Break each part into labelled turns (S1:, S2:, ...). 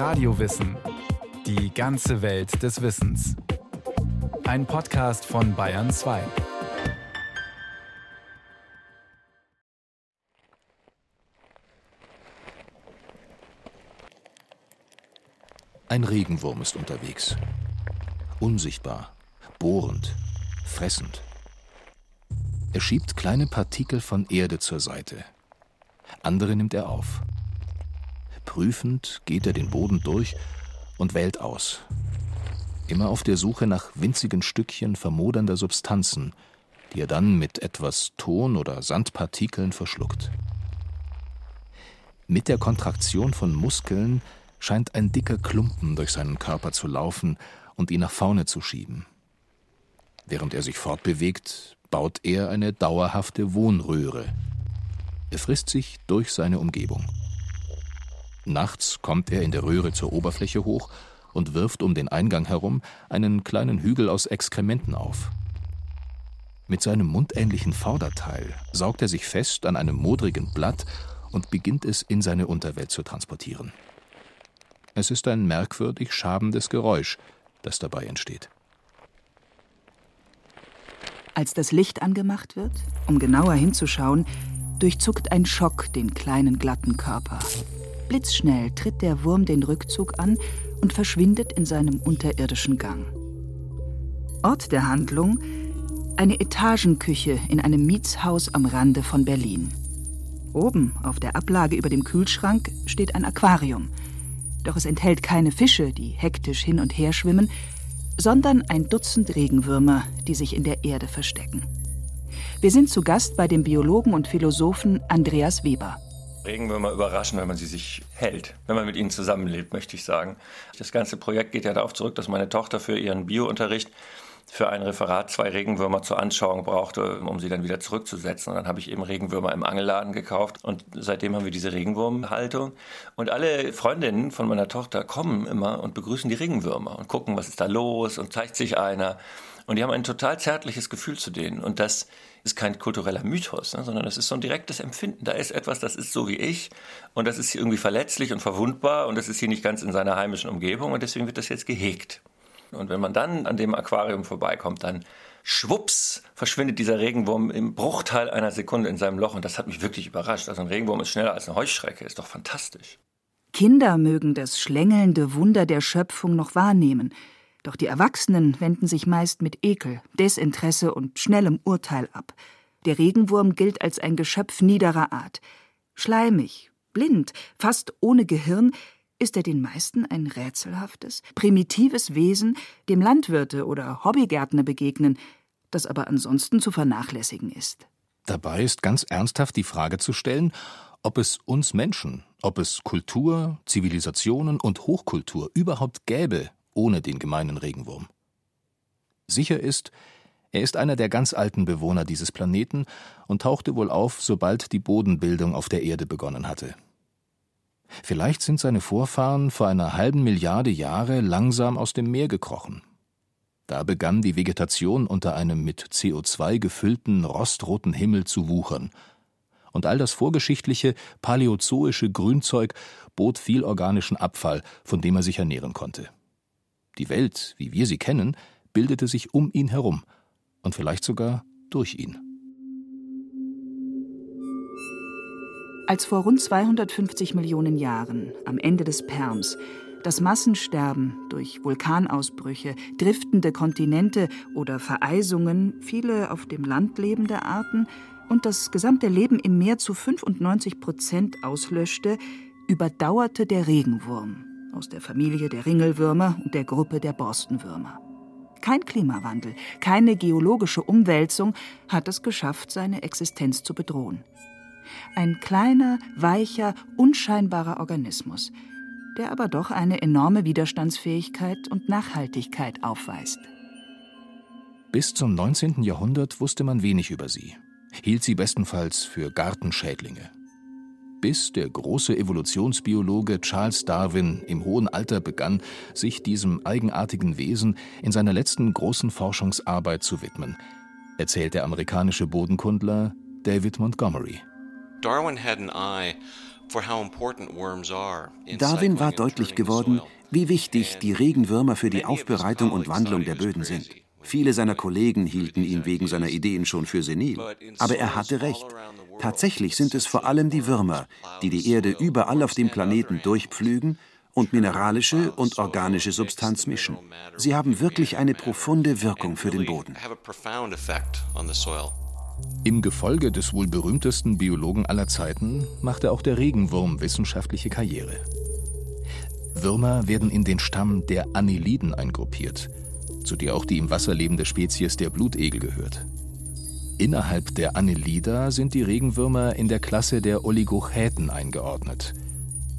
S1: Radiowissen. Die ganze Welt des Wissens. Ein Podcast von Bayern 2.
S2: Ein Regenwurm ist unterwegs. Unsichtbar, bohrend, fressend. Er schiebt kleine Partikel von Erde zur Seite. Andere nimmt er auf. Prüfend geht er den Boden durch und wählt aus. Immer auf der Suche nach winzigen Stückchen vermodernder Substanzen, die er dann mit etwas Ton oder Sandpartikeln verschluckt. Mit der Kontraktion von Muskeln scheint ein dicker Klumpen durch seinen Körper zu laufen und ihn nach vorne zu schieben. Während er sich fortbewegt, baut er eine dauerhafte Wohnröhre. Er frisst sich durch seine Umgebung. Nachts kommt er in der Röhre zur Oberfläche hoch und wirft um den Eingang herum einen kleinen Hügel aus Exkrementen auf. Mit seinem mundähnlichen Vorderteil saugt er sich fest an einem modrigen Blatt und beginnt es in seine Unterwelt zu transportieren. Es ist ein merkwürdig schabendes Geräusch, das dabei entsteht.
S3: Als das Licht angemacht wird, um genauer hinzuschauen, durchzuckt ein Schock den kleinen glatten Körper. Blitzschnell tritt der Wurm den Rückzug an und verschwindet in seinem unterirdischen Gang. Ort der Handlung eine Etagenküche in einem Mietshaus am Rande von Berlin. Oben auf der Ablage über dem Kühlschrank steht ein Aquarium. Doch es enthält keine Fische, die hektisch hin und her schwimmen, sondern ein Dutzend Regenwürmer, die sich in der Erde verstecken. Wir sind zu Gast bei dem Biologen und Philosophen Andreas Weber.
S4: Regenwürmer überraschen, wenn man sie sich hält, wenn man mit ihnen zusammenlebt, möchte ich sagen. Das ganze Projekt geht ja darauf zurück, dass meine Tochter für ihren Biounterricht für ein Referat zwei Regenwürmer zur Anschauung brauchte, um sie dann wieder zurückzusetzen. Und dann habe ich eben Regenwürmer im Angelladen gekauft und seitdem haben wir diese Regenwurmhaltung. Und alle Freundinnen von meiner Tochter kommen immer und begrüßen die Regenwürmer und gucken, was ist da los und zeigt sich einer. Und die haben ein total zärtliches Gefühl zu denen. Und das ist kein kultureller Mythos, ne, sondern das ist so ein direktes Empfinden. Da ist etwas, das ist so wie ich und das ist irgendwie verletzlich und verwundbar und das ist hier nicht ganz in seiner heimischen Umgebung und deswegen wird das jetzt gehegt. Und wenn man dann an dem Aquarium vorbeikommt, dann schwupps verschwindet dieser Regenwurm im Bruchteil einer Sekunde in seinem Loch und das hat mich wirklich überrascht. Also ein Regenwurm ist schneller als eine Heuschrecke, ist doch fantastisch.
S3: Kinder mögen das schlängelnde Wunder der Schöpfung noch wahrnehmen, doch die Erwachsenen wenden sich meist mit Ekel, Desinteresse und schnellem Urteil ab. Der Regenwurm gilt als ein Geschöpf niederer Art. Schleimig, blind, fast ohne Gehirn, ist er den meisten ein rätselhaftes, primitives Wesen, dem Landwirte oder Hobbygärtner begegnen, das aber ansonsten zu vernachlässigen ist.
S2: Dabei ist ganz ernsthaft die Frage zu stellen, ob es uns Menschen, ob es Kultur, Zivilisationen und Hochkultur überhaupt gäbe ohne den gemeinen Regenwurm. Sicher ist, er ist einer der ganz alten Bewohner dieses Planeten und tauchte wohl auf, sobald die Bodenbildung auf der Erde begonnen hatte. Vielleicht sind seine Vorfahren vor einer halben Milliarde Jahre langsam aus dem Meer gekrochen. Da begann die Vegetation unter einem mit CO2 gefüllten rostroten Himmel zu wuchern. Und all das vorgeschichtliche paläozoische Grünzeug bot viel organischen Abfall, von dem er sich ernähren konnte. Die Welt, wie wir sie kennen, bildete sich um ihn herum und vielleicht sogar durch ihn.
S3: Als vor rund 250 Millionen Jahren, am Ende des Perms, das Massensterben durch Vulkanausbrüche, driftende Kontinente oder Vereisungen, viele auf dem Land lebende Arten und das gesamte Leben im Meer zu 95 Prozent auslöschte, überdauerte der Regenwurm aus der Familie der Ringelwürmer und der Gruppe der Borstenwürmer. Kein Klimawandel, keine geologische Umwälzung hat es geschafft, seine Existenz zu bedrohen. Ein kleiner, weicher, unscheinbarer Organismus, der aber doch eine enorme Widerstandsfähigkeit und Nachhaltigkeit aufweist.
S2: Bis zum 19. Jahrhundert wusste man wenig über sie, hielt sie bestenfalls für Gartenschädlinge bis der große Evolutionsbiologe Charles Darwin im hohen Alter begann, sich diesem eigenartigen Wesen in seiner letzten großen Forschungsarbeit zu widmen, erzählt der amerikanische Bodenkundler David Montgomery.
S5: Darwin had an eye Darwin war deutlich geworden, wie wichtig die Regenwürmer für die Aufbereitung und Wandlung der Böden sind. Viele seiner Kollegen hielten ihn wegen seiner Ideen schon für senil. Aber er hatte recht. Tatsächlich sind es vor allem die Würmer, die die Erde überall auf dem Planeten durchpflügen und mineralische und organische Substanz mischen. Sie haben wirklich eine profunde Wirkung für den Boden.
S2: Im Gefolge des wohl berühmtesten Biologen aller Zeiten machte auch der Regenwurm wissenschaftliche Karriere. Würmer werden in den Stamm der Anneliden eingruppiert, zu der auch die im Wasser lebende Spezies der Blutegel gehört. Innerhalb der Annelida sind die Regenwürmer in der Klasse der Oligochäten eingeordnet,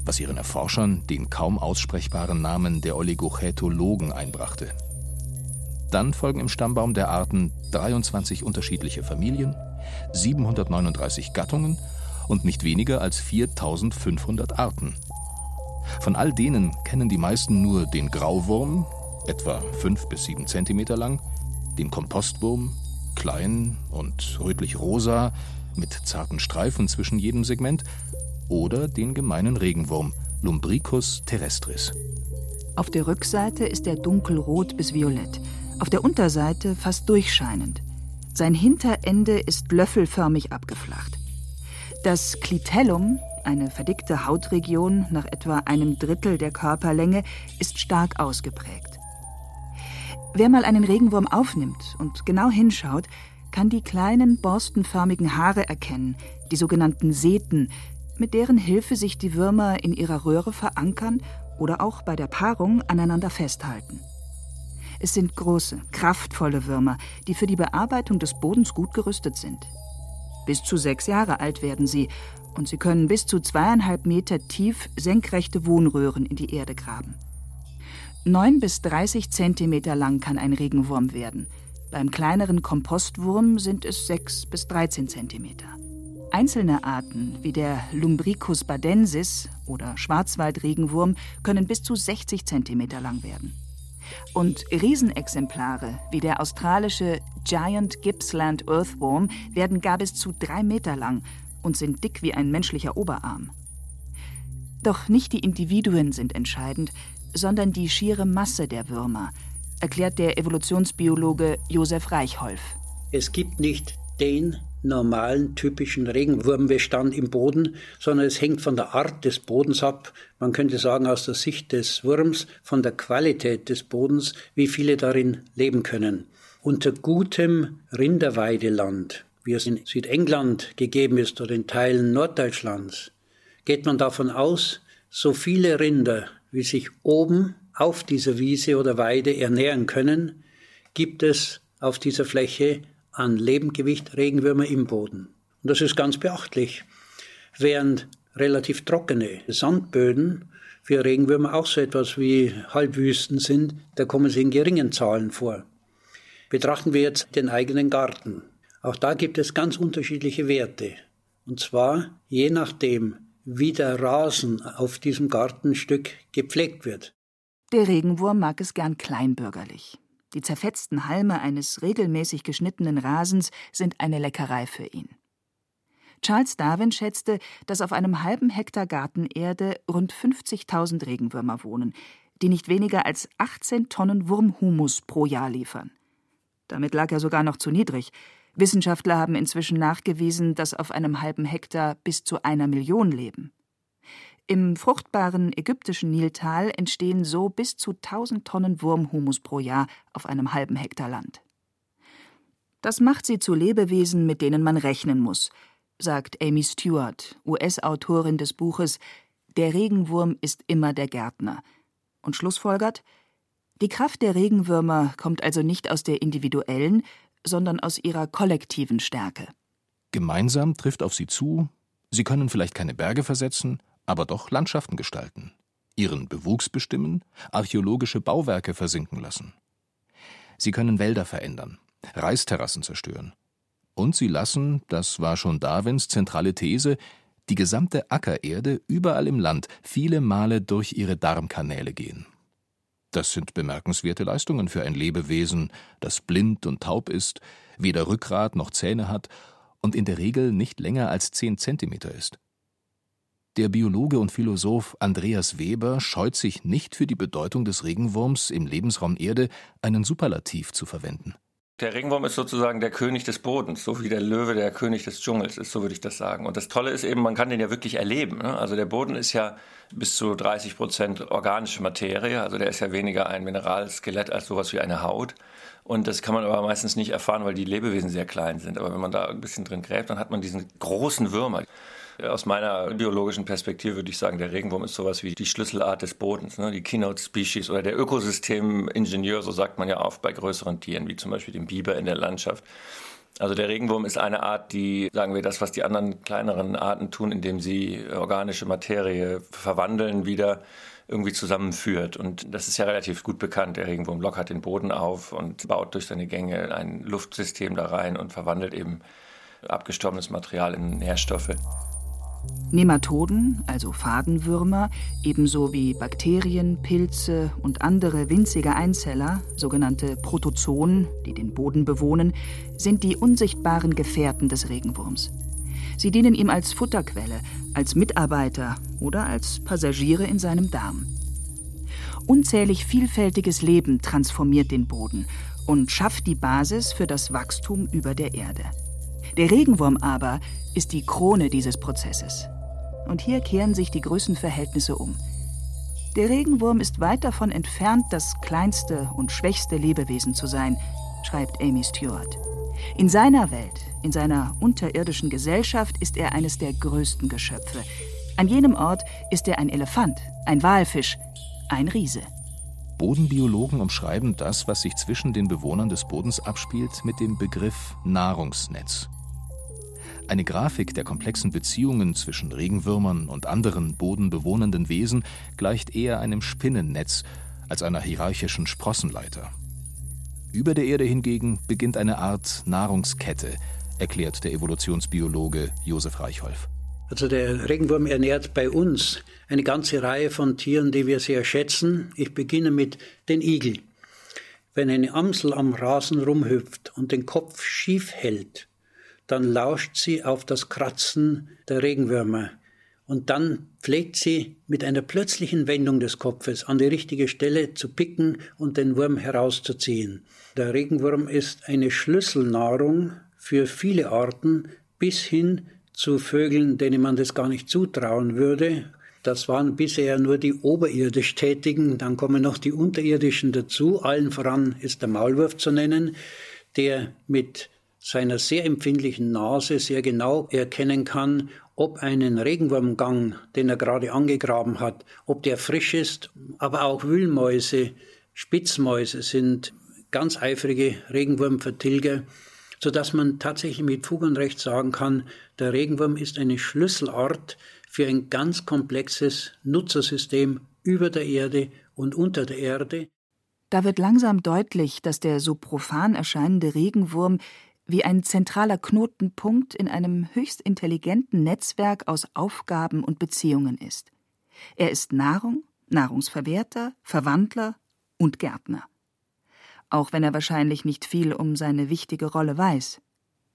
S2: was ihren Erforschern den kaum aussprechbaren Namen der Oligochätologen einbrachte. Dann folgen im Stammbaum der Arten 23 unterschiedliche Familien, 739 Gattungen und nicht weniger als 4500 Arten. Von all denen kennen die meisten nur den Grauwurm, etwa 5 bis 7 cm lang, den Kompostwurm, klein und rötlich-rosa, mit zarten Streifen zwischen jedem Segment, oder den gemeinen Regenwurm, Lumbricus terrestris.
S3: Auf der Rückseite ist er dunkelrot bis violett, auf der Unterseite fast durchscheinend. Sein Hinterende ist löffelförmig abgeflacht. Das Clitellum, eine verdickte Hautregion nach etwa einem Drittel der Körperlänge, ist stark ausgeprägt. Wer mal einen Regenwurm aufnimmt und genau hinschaut, kann die kleinen borstenförmigen Haare erkennen, die sogenannten Seten, mit deren Hilfe sich die Würmer in ihrer Röhre verankern oder auch bei der Paarung aneinander festhalten. Es sind große, kraftvolle Würmer, die für die Bearbeitung des Bodens gut gerüstet sind. Bis zu sechs Jahre alt werden sie und sie können bis zu zweieinhalb Meter tief senkrechte Wohnröhren in die Erde graben. Neun bis dreißig Zentimeter lang kann ein Regenwurm werden. Beim kleineren Kompostwurm sind es sechs bis dreizehn Zentimeter. Einzelne Arten wie der Lumbricus badensis oder Schwarzwaldregenwurm können bis zu 60 Zentimeter lang werden. Und Riesenexemplare wie der australische Giant Gippsland Earthworm werden gar bis zu drei Meter lang und sind dick wie ein menschlicher Oberarm. Doch nicht die Individuen sind entscheidend, sondern die schiere Masse der Würmer, erklärt der Evolutionsbiologe Josef Reichholf.
S6: Es gibt nicht den normalen, typischen Regenwurmbestand im Boden, sondern es hängt von der Art des Bodens ab. Man könnte sagen, aus der Sicht des Wurms, von der Qualität des Bodens, wie viele darin leben können. Unter gutem Rinderweideland, wie es in Südengland gegeben ist oder in Teilen Norddeutschlands, geht man davon aus, so viele Rinder, wie sich oben auf dieser Wiese oder Weide ernähren können, gibt es auf dieser Fläche an Lebendgewicht Regenwürmer im Boden. Und das ist ganz beachtlich. Während relativ trockene Sandböden für Regenwürmer auch so etwas wie Halbwüsten sind, da kommen sie in geringen Zahlen vor. Betrachten wir jetzt den eigenen Garten. Auch da gibt es ganz unterschiedliche Werte. Und zwar je nachdem, wie der Rasen auf diesem Gartenstück gepflegt wird.
S3: Der Regenwurm mag es gern kleinbürgerlich. Die zerfetzten Halme eines regelmäßig geschnittenen Rasens sind eine Leckerei für ihn. Charles Darwin schätzte, dass auf einem halben Hektar Gartenerde rund 50.000 Regenwürmer wohnen, die nicht weniger als 18 Tonnen Wurmhumus pro Jahr liefern. Damit lag er sogar noch zu niedrig. Wissenschaftler haben inzwischen nachgewiesen, dass auf einem halben Hektar bis zu einer Million leben. Im fruchtbaren ägyptischen Niltal entstehen so bis zu 1000 Tonnen Wurmhumus pro Jahr auf einem halben Hektar Land. Das macht sie zu Lebewesen, mit denen man rechnen muss, sagt Amy Stewart, US-Autorin des Buches Der Regenwurm ist immer der Gärtner, und schlussfolgert, die Kraft der Regenwürmer kommt also nicht aus der individuellen, sondern aus ihrer kollektiven Stärke.
S2: Gemeinsam trifft auf sie zu, sie können vielleicht keine Berge versetzen, aber doch Landschaften gestalten, ihren Bewuchs bestimmen, archäologische Bauwerke versinken lassen. Sie können Wälder verändern, Reisterrassen zerstören. Und sie lassen, das war schon Darwins zentrale These, die gesamte Ackererde überall im Land viele Male durch ihre Darmkanäle gehen. Das sind bemerkenswerte Leistungen für ein Lebewesen, das blind und taub ist, weder Rückgrat noch Zähne hat und in der Regel nicht länger als zehn Zentimeter ist. Der Biologe und Philosoph Andreas Weber scheut sich nicht für die Bedeutung des Regenwurms im Lebensraum Erde einen Superlativ zu verwenden.
S4: Der Regenwurm ist sozusagen der König des Bodens, so wie der Löwe der König des Dschungels ist, so würde ich das sagen. Und das Tolle ist eben, man kann den ja wirklich erleben. Ne? Also der Boden ist ja bis zu 30 Prozent organische Materie, also der ist ja weniger ein Mineralskelett als sowas wie eine Haut. Und das kann man aber meistens nicht erfahren, weil die Lebewesen sehr klein sind. Aber wenn man da ein bisschen drin gräbt, dann hat man diesen großen Würmer. Aus meiner biologischen Perspektive würde ich sagen, der Regenwurm ist sowas wie die Schlüsselart des Bodens, ne? die Keynote Species oder der Ökosystemingenieur, so sagt man ja oft bei größeren Tieren, wie zum Beispiel dem Biber in der Landschaft. Also der Regenwurm ist eine Art, die, sagen wir, das, was die anderen kleineren Arten tun, indem sie organische Materie verwandeln, wieder irgendwie zusammenführt. Und das ist ja relativ gut bekannt. Der Regenwurm lockert den Boden auf und baut durch seine Gänge ein Luftsystem da rein und verwandelt eben abgestorbenes Material in Nährstoffe.
S3: Nematoden, also Fadenwürmer, ebenso wie Bakterien, Pilze und andere winzige Einzeller, sogenannte Protozoen, die den Boden bewohnen, sind die unsichtbaren Gefährten des Regenwurms. Sie dienen ihm als Futterquelle, als Mitarbeiter oder als Passagiere in seinem Darm. Unzählig vielfältiges Leben transformiert den Boden und schafft die Basis für das Wachstum über der Erde. Der Regenwurm aber ist die Krone dieses Prozesses. Und hier kehren sich die Größenverhältnisse um. Der Regenwurm ist weit davon entfernt, das kleinste und schwächste Lebewesen zu sein, schreibt Amy Stewart. In seiner Welt, in seiner unterirdischen Gesellschaft ist er eines der größten Geschöpfe. An jenem Ort ist er ein Elefant, ein Walfisch, ein Riese.
S2: Bodenbiologen umschreiben das, was sich zwischen den Bewohnern des Bodens abspielt, mit dem Begriff Nahrungsnetz. Eine Grafik der komplexen Beziehungen zwischen Regenwürmern und anderen bodenbewohnenden Wesen gleicht eher einem Spinnennetz als einer hierarchischen Sprossenleiter. Über der Erde hingegen beginnt eine Art Nahrungskette, erklärt der Evolutionsbiologe Josef Reichholf.
S6: Also der Regenwurm ernährt bei uns eine ganze Reihe von Tieren, die wir sehr schätzen. Ich beginne mit den Igel. Wenn eine Amsel am Rasen rumhüpft und den Kopf schief hält, dann lauscht sie auf das Kratzen der Regenwürmer. Und dann pflegt sie mit einer plötzlichen Wendung des Kopfes an die richtige Stelle zu picken und den Wurm herauszuziehen. Der Regenwurm ist eine Schlüsselnahrung für viele Arten bis hin zu Vögeln, denen man das gar nicht zutrauen würde. Das waren bisher nur die oberirdisch Tätigen, dann kommen noch die unterirdischen dazu. Allen voran ist der Maulwurf zu nennen, der mit seiner sehr empfindlichen Nase sehr genau erkennen kann, ob einen Regenwurmgang, den er gerade angegraben hat, ob der frisch ist. Aber auch Wühlmäuse, Spitzmäuse sind ganz eifrige Regenwurmvertilger, sodass man tatsächlich mit Fug und Recht sagen kann, der Regenwurm ist eine Schlüsselart für ein ganz komplexes Nutzersystem über der Erde und unter der Erde.
S3: Da wird langsam deutlich, dass der so profan erscheinende Regenwurm wie ein zentraler Knotenpunkt in einem höchst intelligenten Netzwerk aus Aufgaben und Beziehungen ist. Er ist Nahrung, Nahrungsverwerter, Verwandler und Gärtner. Auch wenn er wahrscheinlich nicht viel um seine wichtige Rolle weiß.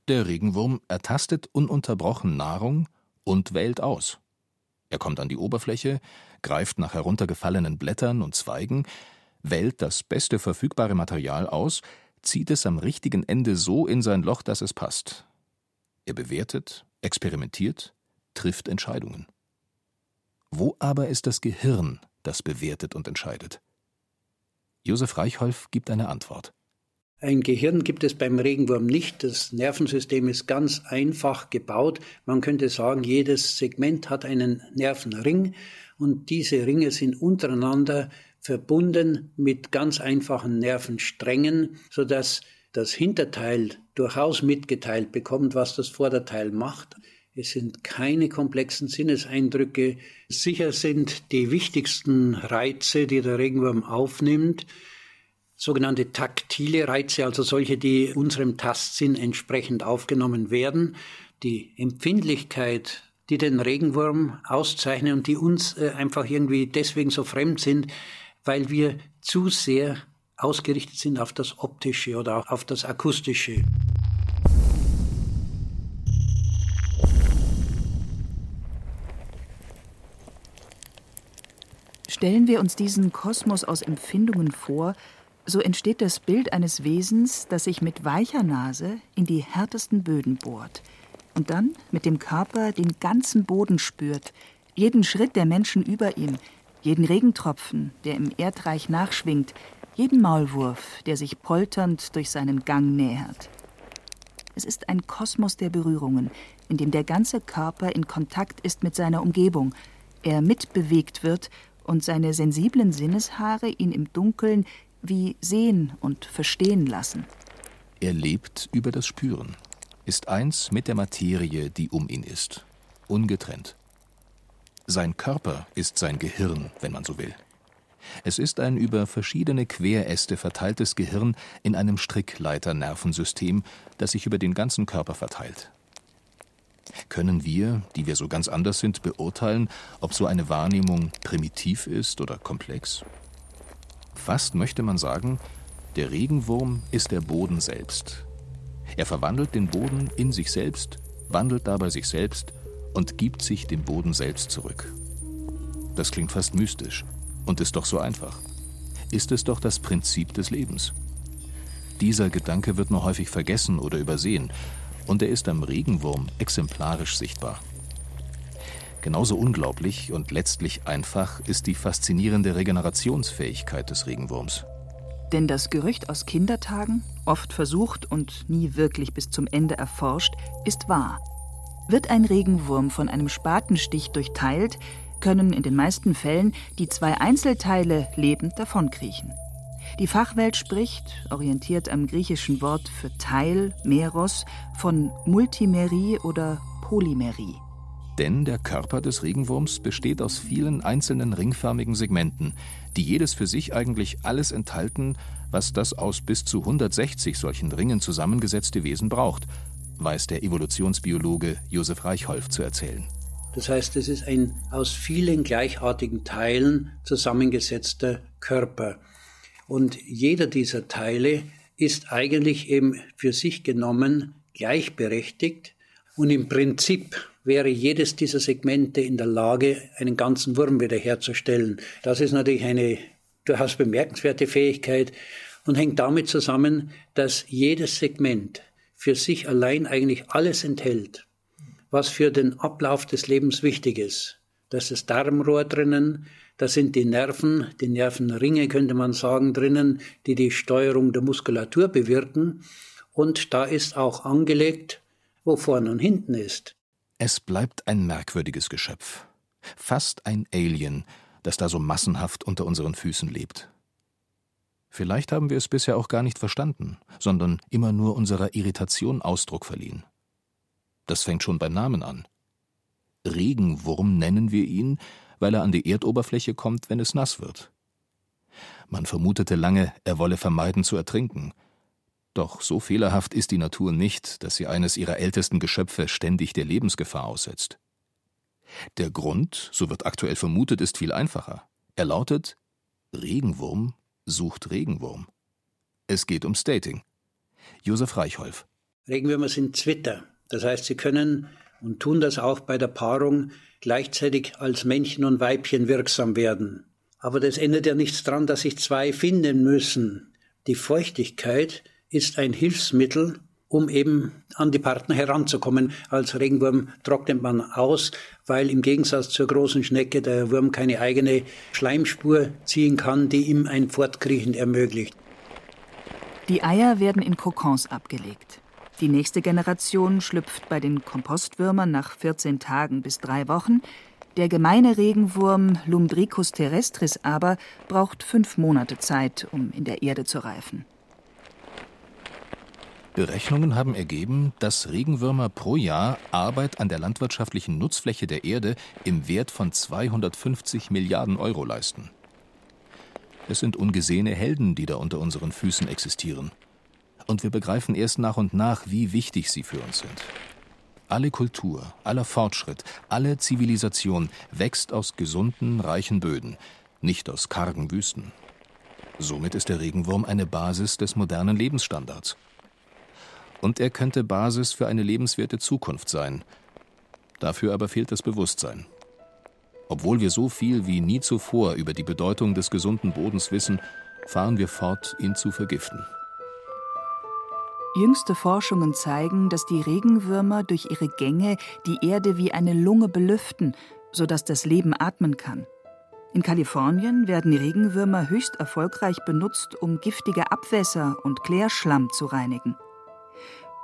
S2: Der Regenwurm ertastet ununterbrochen Nahrung und wählt aus. Er kommt an die Oberfläche, greift nach heruntergefallenen Blättern und Zweigen, wählt das beste verfügbare Material aus, zieht es am richtigen Ende so in sein Loch, dass es passt. Er bewertet, experimentiert, trifft Entscheidungen. Wo aber ist das Gehirn, das bewertet und entscheidet? Josef Reichholf gibt eine Antwort.
S6: Ein Gehirn gibt es beim Regenwurm nicht. Das Nervensystem ist ganz einfach gebaut. Man könnte sagen, jedes Segment hat einen Nervenring und diese Ringe sind untereinander verbunden mit ganz einfachen Nervensträngen, sodass das Hinterteil durchaus mitgeteilt bekommt, was das Vorderteil macht. Es sind keine komplexen Sinneseindrücke. Sicher sind die wichtigsten Reize, die der Regenwurm aufnimmt, sogenannte taktile Reize, also solche, die unserem Tastsinn entsprechend aufgenommen werden. Die Empfindlichkeit, die den Regenwurm auszeichnen und die uns äh, einfach irgendwie deswegen so fremd sind, weil wir zu sehr ausgerichtet sind auf das Optische oder auf das Akustische.
S3: Stellen wir uns diesen Kosmos aus Empfindungen vor, so entsteht das Bild eines Wesens, das sich mit weicher Nase in die härtesten Böden bohrt und dann mit dem Körper den ganzen Boden spürt, jeden Schritt der Menschen über ihm, jeden Regentropfen, der im Erdreich nachschwingt, jeden Maulwurf, der sich polternd durch seinen Gang nähert. Es ist ein Kosmos der Berührungen, in dem der ganze Körper in Kontakt ist mit seiner Umgebung, er mitbewegt wird und seine sensiblen Sinneshaare ihn im Dunkeln wie sehen und verstehen lassen.
S2: Er lebt über das Spüren, ist eins mit der Materie, die um ihn ist, ungetrennt. Sein Körper ist sein Gehirn, wenn man so will. Es ist ein über verschiedene Queräste verteiltes Gehirn in einem Strickleiter-Nervensystem, das sich über den ganzen Körper verteilt. Können wir, die wir so ganz anders sind, beurteilen, ob so eine Wahrnehmung primitiv ist oder komplex? Fast möchte man sagen, der Regenwurm ist der Boden selbst. Er verwandelt den Boden in sich selbst, wandelt dabei sich selbst und gibt sich dem Boden selbst zurück. Das klingt fast mystisch und ist doch so einfach. Ist es doch das Prinzip des Lebens. Dieser Gedanke wird nur häufig vergessen oder übersehen, und er ist am Regenwurm exemplarisch sichtbar. Genauso unglaublich und letztlich einfach ist die faszinierende Regenerationsfähigkeit des Regenwurms.
S3: Denn das Gerücht aus Kindertagen, oft versucht und nie wirklich bis zum Ende erforscht, ist wahr. Wird ein Regenwurm von einem Spatenstich durchteilt, können in den meisten Fällen die zwei Einzelteile lebend davonkriechen. Die Fachwelt spricht, orientiert am griechischen Wort für Teil, Meros, von Multimerie oder Polymerie.
S2: Denn der Körper des Regenwurms besteht aus vielen einzelnen ringförmigen Segmenten, die jedes für sich eigentlich alles enthalten, was das aus bis zu 160 solchen Ringen zusammengesetzte Wesen braucht, weiß der Evolutionsbiologe Josef Reichholf zu erzählen.
S6: Das heißt, es ist ein aus vielen gleichartigen Teilen zusammengesetzter Körper. Und jeder dieser Teile ist eigentlich eben für sich genommen gleichberechtigt und im Prinzip wäre jedes dieser Segmente in der Lage, einen ganzen Wurm wiederherzustellen. Das ist natürlich eine durchaus bemerkenswerte Fähigkeit und hängt damit zusammen, dass jedes Segment für sich allein eigentlich alles enthält, was für den Ablauf des Lebens wichtig ist. Das ist das Darmrohr drinnen, da sind die Nerven, die Nervenringe könnte man sagen, drinnen, die die Steuerung der Muskulatur bewirken. Und da ist auch angelegt, wo vorne und hinten ist.
S2: Es bleibt ein merkwürdiges Geschöpf. Fast ein Alien, das da so massenhaft unter unseren Füßen lebt. Vielleicht haben wir es bisher auch gar nicht verstanden, sondern immer nur unserer Irritation Ausdruck verliehen. Das fängt schon beim Namen an. Regenwurm nennen wir ihn, weil er an die Erdoberfläche kommt, wenn es nass wird. Man vermutete lange, er wolle vermeiden zu ertrinken, doch so fehlerhaft ist die Natur nicht, dass sie eines ihrer ältesten Geschöpfe ständig der Lebensgefahr aussetzt. Der Grund, so wird aktuell vermutet, ist viel einfacher. Er lautet Regenwurm sucht Regenwurm. Es geht um Stating. Josef Reichholf.
S6: Regenwürmer sind Zwitter. Das heißt, sie können und tun das auch bei der Paarung gleichzeitig als Männchen und Weibchen wirksam werden. Aber das ändert ja nichts daran, dass sich zwei finden müssen. Die Feuchtigkeit ist ein Hilfsmittel, um eben an die Partner heranzukommen. Als Regenwurm trocknet man aus, weil im Gegensatz zur großen Schnecke der Wurm keine eigene Schleimspur ziehen kann, die ihm ein Fortkriechen ermöglicht.
S3: Die Eier werden in Kokons abgelegt. Die nächste Generation schlüpft bei den Kompostwürmern nach 14 Tagen bis drei Wochen. Der gemeine Regenwurm Lumbricus terrestris aber braucht fünf Monate Zeit, um in der Erde zu reifen.
S2: Berechnungen haben ergeben, dass Regenwürmer pro Jahr Arbeit an der landwirtschaftlichen Nutzfläche der Erde im Wert von 250 Milliarden Euro leisten. Es sind ungesehene Helden, die da unter unseren Füßen existieren. Und wir begreifen erst nach und nach, wie wichtig sie für uns sind. Alle Kultur, aller Fortschritt, alle Zivilisation wächst aus gesunden, reichen Böden, nicht aus kargen Wüsten. Somit ist der Regenwurm eine Basis des modernen Lebensstandards und er könnte Basis für eine lebenswerte Zukunft sein. Dafür aber fehlt das Bewusstsein. Obwohl wir so viel wie nie zuvor über die Bedeutung des gesunden Bodens wissen, fahren wir fort, ihn zu vergiften.
S3: Jüngste Forschungen zeigen, dass die Regenwürmer durch ihre Gänge die Erde wie eine Lunge belüften, sodass das Leben atmen kann. In Kalifornien werden Regenwürmer höchst erfolgreich benutzt, um giftige Abwässer und Klärschlamm zu reinigen.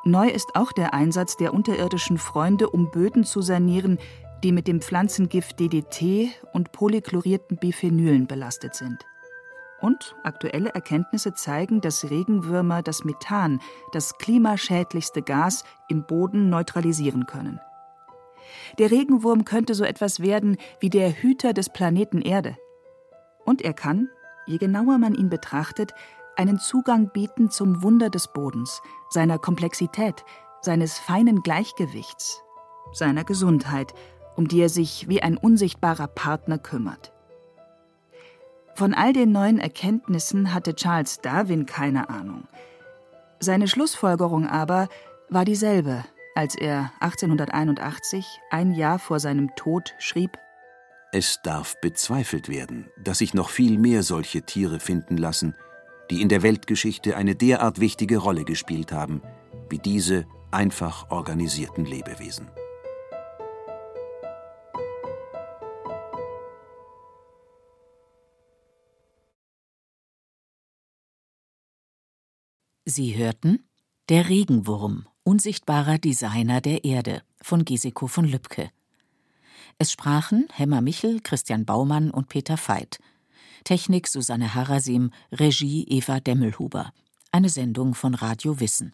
S3: Neu ist auch der Einsatz der unterirdischen Freunde, um Böden zu sanieren, die mit dem Pflanzengift DDT und polychlorierten Biphenylen belastet sind. Und aktuelle Erkenntnisse zeigen, dass Regenwürmer das Methan, das klimaschädlichste Gas, im Boden neutralisieren können. Der Regenwurm könnte so etwas werden wie der Hüter des Planeten Erde. Und er kann, je genauer man ihn betrachtet, einen Zugang bieten zum Wunder des Bodens, seiner Komplexität, seines feinen Gleichgewichts, seiner Gesundheit, um die er sich wie ein unsichtbarer Partner kümmert. Von all den neuen Erkenntnissen hatte Charles Darwin keine Ahnung. Seine Schlussfolgerung aber war dieselbe, als er 1881, ein Jahr vor seinem Tod, schrieb
S5: Es darf bezweifelt werden, dass sich noch viel mehr solche Tiere finden lassen, die in der Weltgeschichte eine derart wichtige Rolle gespielt haben, wie diese einfach organisierten Lebewesen.
S7: Sie hörten Der Regenwurm, unsichtbarer Designer der Erde von Giseko von Lübcke. Es sprachen Hemmer Michel, Christian Baumann und Peter Veit. Technik Susanne Harasim, Regie Eva Demmelhuber. Eine Sendung von Radio Wissen.